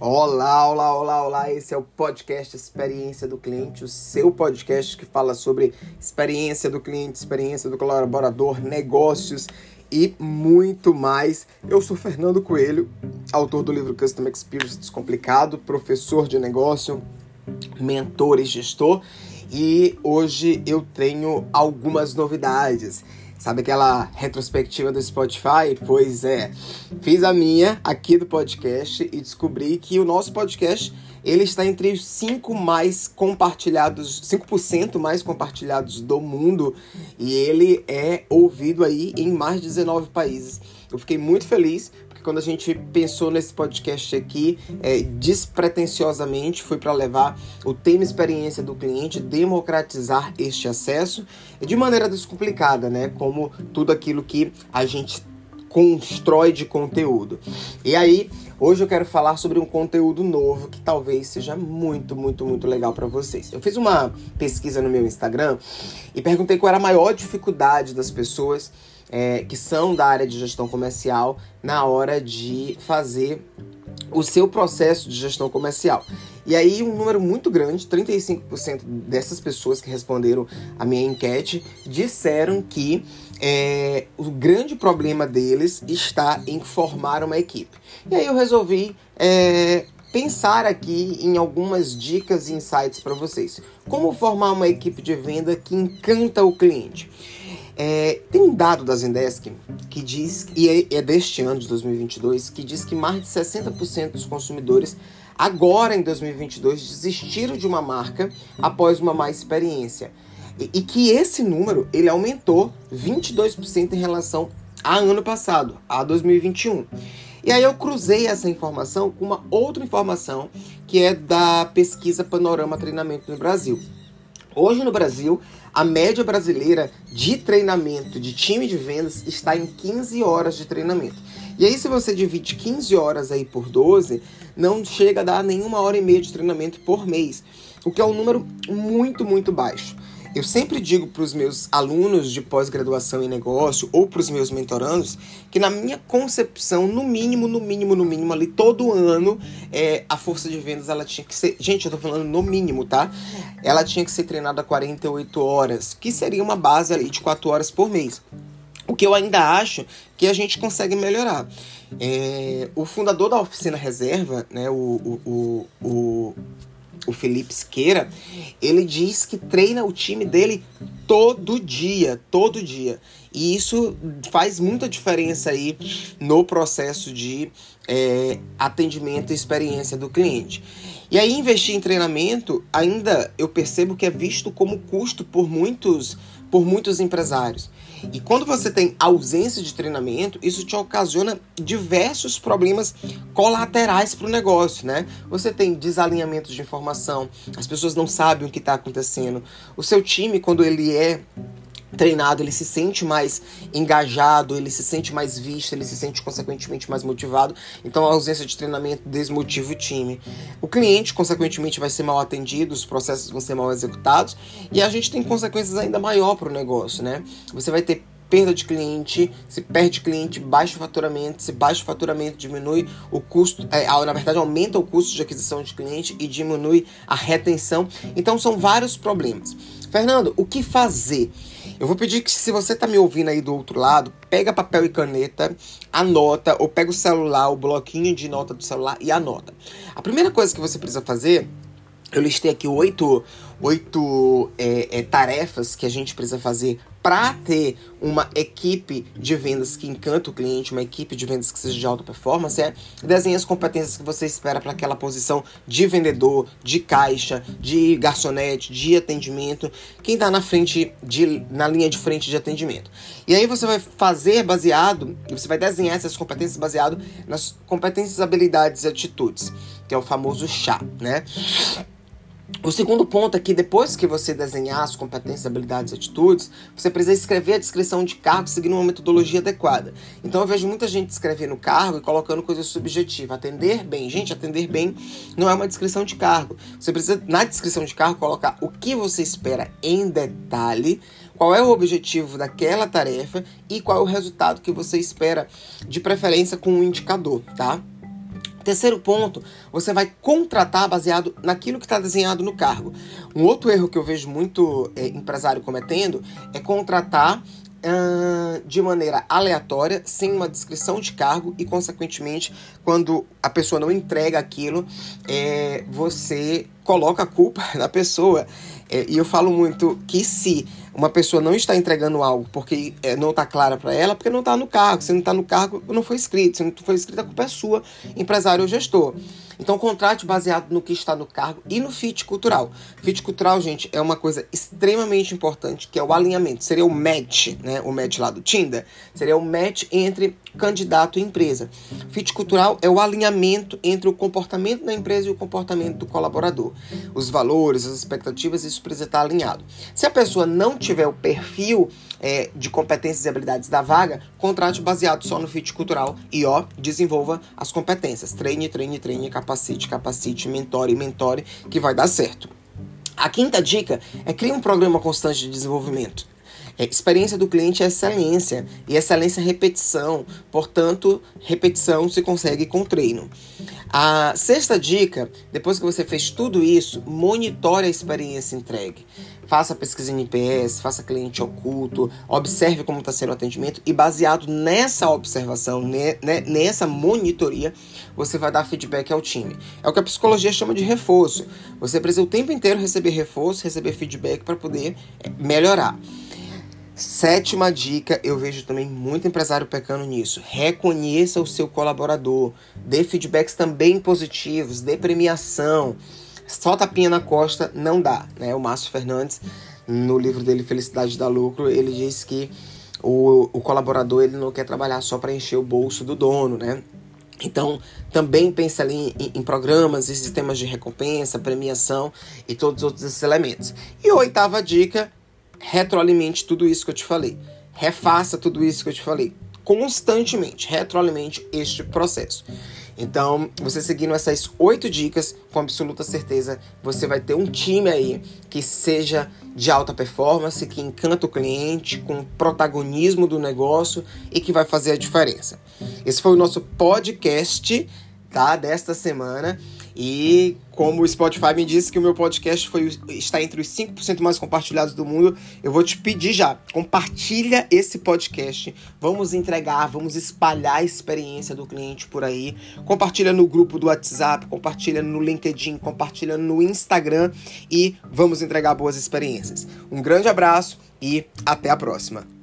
Olá, olá, olá, olá. Esse é o podcast Experiência do Cliente, o seu podcast que fala sobre experiência do cliente, experiência do colaborador, negócios e muito mais. Eu sou Fernando Coelho, autor do livro Customer Experience Descomplicado, professor de negócio, mentor e gestor, e hoje eu tenho algumas novidades. Sabe aquela retrospectiva do Spotify? Pois é, fiz a minha aqui do podcast e descobri que o nosso podcast ele está entre os 5 mais compartilhados, 5% mais compartilhados do mundo e ele é ouvido aí em mais de 19 países. Eu fiquei muito feliz quando a gente pensou nesse podcast aqui, é, despretensiosamente foi para levar o tema experiência do cliente, democratizar este acesso de maneira descomplicada, né? Como tudo aquilo que a gente constrói de conteúdo. E aí, hoje eu quero falar sobre um conteúdo novo que talvez seja muito, muito, muito legal para vocês. Eu fiz uma pesquisa no meu Instagram e perguntei qual era a maior dificuldade das pessoas é, que são da área de gestão comercial na hora de fazer o seu processo de gestão comercial. E aí, um número muito grande, 35% dessas pessoas que responderam a minha enquete, disseram que é, o grande problema deles está em formar uma equipe. E aí eu resolvi é, pensar aqui em algumas dicas e insights para vocês. Como formar uma equipe de venda que encanta o cliente? É, tem um dado da Zendesk que diz, e é, é deste ano de 2022, que diz que mais de 60% dos consumidores agora em 2022 desistiram de uma marca após uma má experiência. E, e que esse número ele aumentou 22% em relação a ano passado, a 2021. E aí eu cruzei essa informação com uma outra informação que é da pesquisa Panorama Treinamento no Brasil. Hoje no Brasil, a média brasileira de treinamento de time de vendas está em 15 horas de treinamento. E aí, se você divide 15 horas aí por 12, não chega a dar nenhuma hora e meia de treinamento por mês, o que é um número muito, muito baixo. Eu sempre digo para os meus alunos de pós-graduação em negócio ou para os meus mentorandos que, na minha concepção, no mínimo, no mínimo, no mínimo, ali todo ano, é, a força de vendas ela tinha que ser. Gente, eu tô falando no mínimo, tá? Ela tinha que ser treinada 48 horas, que seria uma base ali de 4 horas por mês. O que eu ainda acho que a gente consegue melhorar. É, o fundador da oficina reserva, né, o, o, o, o o Felipe Siqueira, ele diz que treina o time dele todo dia, todo dia. E isso faz muita diferença aí no processo de é, atendimento e experiência do cliente. E aí investir em treinamento ainda eu percebo que é visto como custo por muitos por muitos empresários. E quando você tem ausência de treinamento, isso te ocasiona diversos problemas colaterais para o negócio, né? Você tem desalinhamento de informação, as pessoas não sabem o que está acontecendo. O seu time, quando ele é treinado, ele se sente mais engajado, ele se sente mais visto, ele se sente consequentemente mais motivado. Então a ausência de treinamento desmotiva o time. O cliente, consequentemente, vai ser mal atendido, os processos vão ser mal executados e a gente tem consequências ainda maior para o negócio, né? Você vai ter perda de cliente, se perde cliente, baixa o faturamento, se baixa o faturamento, diminui o custo, é, na verdade aumenta o custo de aquisição de cliente e diminui a retenção. Então são vários problemas. Fernando, o que fazer? Eu vou pedir que se você tá me ouvindo aí do outro lado, pega papel e caneta, anota, ou pega o celular, o bloquinho de nota do celular e anota. A primeira coisa que você precisa fazer, eu listei aqui oito, oito é, é, tarefas que a gente precisa fazer para ter uma equipe de vendas que encanta o cliente, uma equipe de vendas que seja de alta performance, é desenhe as competências que você espera para aquela posição de vendedor, de caixa, de garçonete, de atendimento, quem está na frente de na linha de frente de atendimento. E aí você vai fazer baseado, você vai desenhar essas competências baseado nas competências, habilidades e atitudes, que é o famoso chá, né? O segundo ponto é que depois que você desenhar as competências, habilidades e atitudes, você precisa escrever a descrição de cargo seguindo uma metodologia adequada. Então eu vejo muita gente escrevendo cargo e colocando coisas subjetivas. Atender bem. Gente, atender bem não é uma descrição de cargo. Você precisa, na descrição de cargo, colocar o que você espera em detalhe, qual é o objetivo daquela tarefa e qual é o resultado que você espera, de preferência com um indicador, tá? Terceiro ponto, você vai contratar baseado naquilo que está desenhado no cargo. Um outro erro que eu vejo muito é, empresário cometendo é contratar uh, de maneira aleatória, sem uma descrição de cargo e, consequentemente, quando a pessoa não entrega aquilo, é, você coloca a culpa na pessoa. É, e eu falo muito que se uma pessoa não está entregando algo porque é, não está clara para ela, porque não está no cargo. Se não está no cargo, não foi escrito. Se não foi escrito, a culpa é sua, empresário ou gestor. Então, contrate baseado no que está no cargo e no fit cultural. Fit cultural, gente, é uma coisa extremamente importante, que é o alinhamento. Seria o match, né? O match lá do Tinder. Seria o match entre candidato e empresa. Fit cultural é o alinhamento entre o comportamento da empresa e o comportamento do colaborador. Os valores, as expectativas, isso precisa estar alinhado. Se a pessoa não tiver o perfil é, de competências e habilidades da vaga, contrate baseado só no fit cultural e ó, desenvolva as competências. Treine, treine, treine, capacite, capacite, mentore, mentore, que vai dar certo. A quinta dica é criar um programa constante de desenvolvimento. É, experiência do cliente é excelência, e excelência é repetição, portanto, repetição se consegue com treino. A sexta dica, depois que você fez tudo isso, monitore a experiência entregue. Faça pesquisa em IPS, faça cliente oculto, observe como está sendo o atendimento e baseado nessa observação, nessa monitoria, você vai dar feedback ao time. É o que a psicologia chama de reforço. Você precisa o tempo inteiro receber reforço, receber feedback para poder é, melhorar. Sétima dica, eu vejo também muito empresário pecando nisso. Reconheça o seu colaborador, dê feedbacks também positivos, dê premiação. Só tapinha na costa não dá, né? O Márcio Fernandes, no livro dele Felicidade da Lucro, ele diz que o, o colaborador ele não quer trabalhar só para encher o bolso do dono, né? Então, também pensa ali em, em, programas e sistemas de recompensa, premiação e todos os outros elementos. E oitava dica retroalimente tudo isso que eu te falei. Refaça tudo isso que eu te falei. Constantemente, retroalimente este processo. Então, você seguindo essas oito dicas, com absoluta certeza, você vai ter um time aí que seja de alta performance, que encanta o cliente, com protagonismo do negócio e que vai fazer a diferença. Esse foi o nosso podcast, tá? Desta semana. E como o Spotify me disse que o meu podcast foi, está entre os 5% mais compartilhados do mundo, eu vou te pedir já, compartilha esse podcast. Vamos entregar, vamos espalhar a experiência do cliente por aí. Compartilha no grupo do WhatsApp, compartilha no LinkedIn, compartilha no Instagram e vamos entregar boas experiências. Um grande abraço e até a próxima.